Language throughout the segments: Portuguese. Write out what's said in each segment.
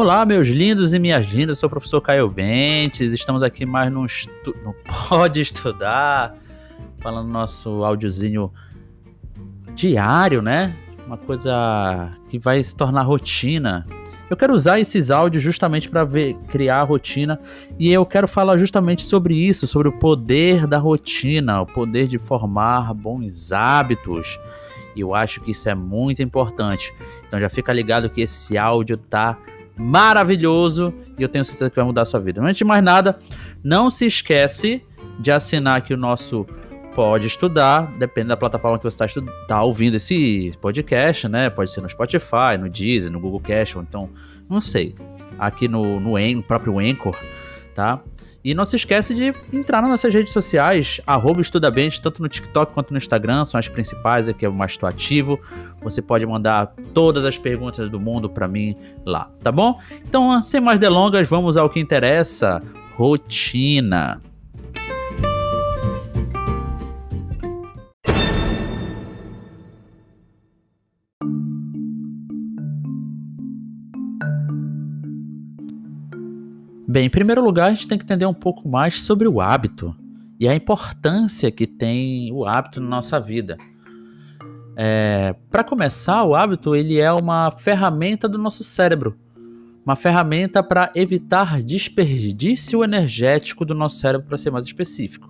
Olá, meus lindos e minhas lindas, sou o professor Caio Bentes, estamos aqui mais no, estu... no Pode Estudar, falando nosso áudiozinho diário, né? Uma coisa que vai se tornar rotina. Eu quero usar esses áudios justamente para criar a rotina e eu quero falar justamente sobre isso, sobre o poder da rotina, o poder de formar bons hábitos. E eu acho que isso é muito importante. Então já fica ligado que esse áudio tá maravilhoso e eu tenho certeza que vai mudar a sua vida. Mas antes de mais nada, não se esquece de assinar aqui o nosso Pode Estudar, depende da plataforma que você está tá ouvindo esse podcast, né? Pode ser no Spotify, no Deezer, no Google Cast, ou então, não sei, aqui no, no, no próprio Anchor, tá? E não se esquece de entrar nas nossas redes sociais, arroba estudabente, tanto no TikTok quanto no Instagram, são as principais, aqui é o mais ativo. Você pode mandar todas as perguntas do mundo para mim lá, tá bom? Então, sem mais delongas, vamos ao que interessa: rotina. Bem, em primeiro lugar, a gente tem que entender um pouco mais sobre o hábito e a importância que tem o hábito na nossa vida. É, Para começar, o hábito ele é uma ferramenta do nosso cérebro, uma ferramenta para evitar desperdício energético do nosso cérebro, para ser mais específico.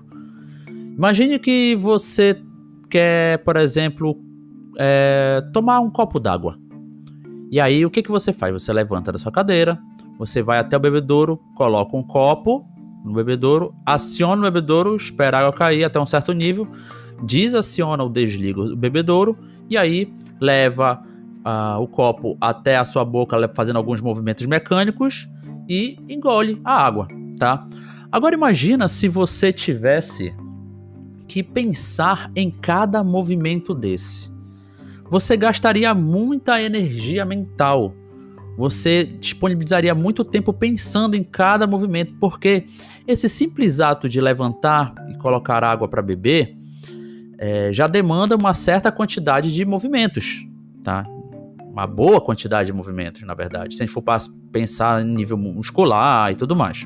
Imagine que você quer, por exemplo, é, tomar um copo d'água. E aí, o que, que você faz? Você levanta da sua cadeira, você vai até o bebedouro, coloca um copo no bebedouro, aciona o bebedouro, espera a água cair até um certo nível, desaciona ou desliga o bebedouro e aí leva uh, o copo até a sua boca, fazendo alguns movimentos mecânicos e engole a água, tá? Agora imagina se você tivesse que pensar em cada movimento desse. Você gastaria muita energia mental você disponibilizaria muito tempo pensando em cada movimento, porque esse simples ato de levantar e colocar água para beber é, já demanda uma certa quantidade de movimentos, tá? Uma boa quantidade de movimentos, na verdade, se a gente for pensar em nível muscular e tudo mais.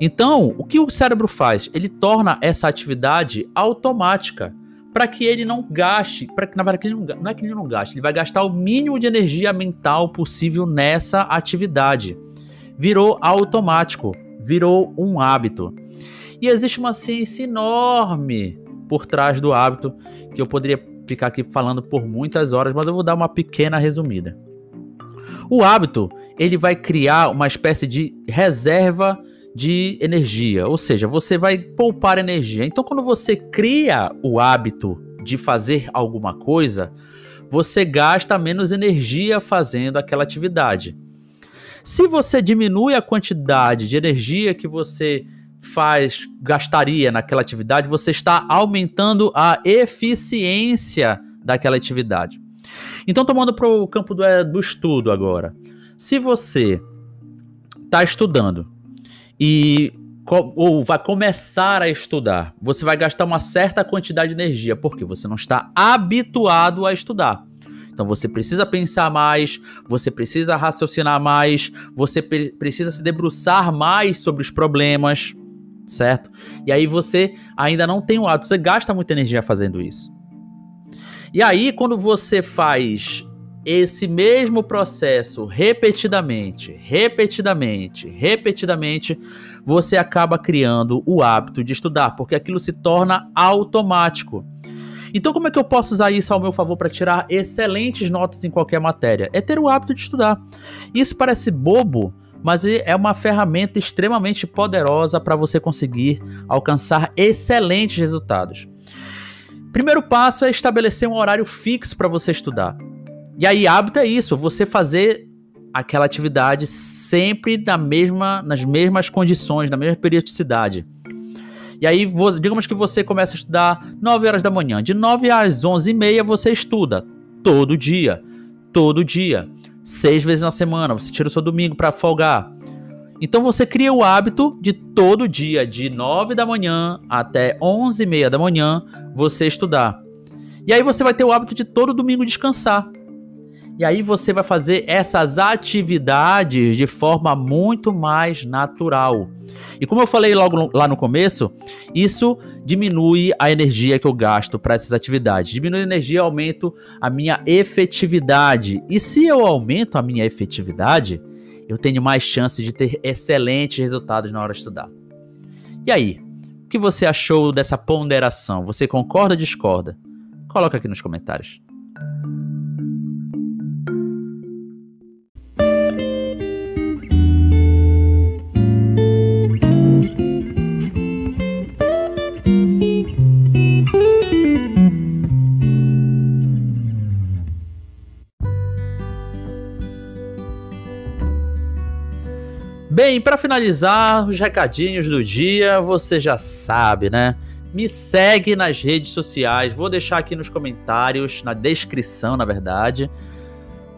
Então, o que o cérebro faz? Ele torna essa atividade automática para que ele não gaste, para que na verdade ele não, não é que ele não gaste, ele vai gastar o mínimo de energia mental possível nessa atividade. Virou automático, virou um hábito. E existe uma ciência enorme por trás do hábito que eu poderia ficar aqui falando por muitas horas, mas eu vou dar uma pequena resumida. O hábito, ele vai criar uma espécie de reserva de energia, ou seja, você vai poupar energia. Então, quando você cria o hábito de fazer alguma coisa, você gasta menos energia fazendo aquela atividade. Se você diminui a quantidade de energia que você faz, gastaria naquela atividade, você está aumentando a eficiência daquela atividade. Então, tomando para o campo do, do estudo agora. Se você está estudando e ou vai começar a estudar, você vai gastar uma certa quantidade de energia, porque você não está habituado a estudar. Então você precisa pensar mais, você precisa raciocinar mais, você precisa se debruçar mais sobre os problemas, certo? E aí você ainda não tem o hábito, você gasta muita energia fazendo isso. E aí quando você faz esse mesmo processo repetidamente, repetidamente, repetidamente, você acaba criando o hábito de estudar, porque aquilo se torna automático. Então, como é que eu posso usar isso ao meu favor para tirar excelentes notas em qualquer matéria? É ter o hábito de estudar. Isso parece bobo, mas é uma ferramenta extremamente poderosa para você conseguir alcançar excelentes resultados. Primeiro passo é estabelecer um horário fixo para você estudar. E aí, hábito é isso, você fazer aquela atividade sempre na mesma, nas mesmas condições, na mesma periodicidade. E aí, digamos que você começa a estudar 9 horas da manhã. De 9 às 11 e meia você estuda todo dia. Todo dia. Seis vezes na semana. Você tira o seu domingo para folgar. Então você cria o hábito de todo dia, de 9 da manhã até 11 e meia da manhã, você estudar. E aí você vai ter o hábito de todo domingo descansar. E aí você vai fazer essas atividades de forma muito mais natural. E como eu falei logo lá no começo, isso diminui a energia que eu gasto para essas atividades. Diminui a energia, eu aumento a minha efetividade. E se eu aumento a minha efetividade, eu tenho mais chance de ter excelentes resultados na hora de estudar. E aí, o que você achou dessa ponderação? Você concorda ou discorda? Coloca aqui nos comentários. Bem, para finalizar os recadinhos do dia, você já sabe, né? Me segue nas redes sociais, vou deixar aqui nos comentários, na descrição, na verdade.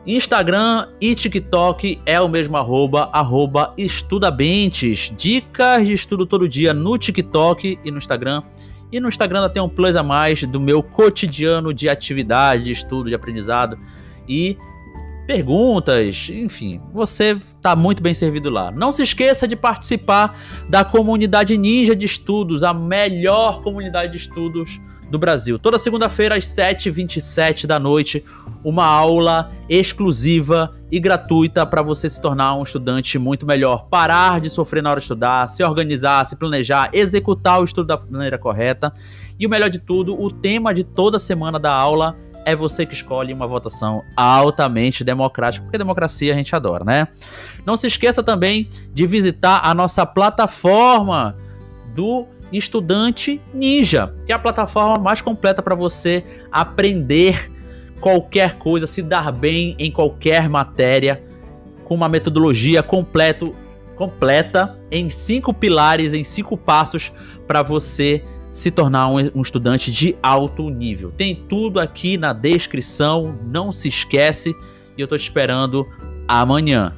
Instagram e TikTok é o mesmo arroba, arroba estudabentes. Dicas de estudo todo dia no TikTok e no Instagram. E no Instagram tem um plus a mais do meu cotidiano de atividade, de estudo, de aprendizado. E perguntas, enfim, você está muito bem servido lá. Não se esqueça de participar da comunidade Ninja de Estudos, a melhor comunidade de estudos do Brasil. Toda segunda-feira às 7h27 da noite, uma aula exclusiva e gratuita para você se tornar um estudante muito melhor. Parar de sofrer na hora de estudar, se organizar, se planejar, executar o estudo da maneira correta. E o melhor de tudo, o tema de toda semana da aula é você que escolhe uma votação altamente democrática, porque democracia a gente adora, né? Não se esqueça também de visitar a nossa plataforma do Estudante Ninja, que é a plataforma mais completa para você aprender qualquer coisa, se dar bem em qualquer matéria, com uma metodologia completo, completa em cinco pilares, em cinco passos para você se tornar um, um, estudante de alto nível. Tem tudo aqui na descrição, não se esquece e eu tô te esperando amanhã.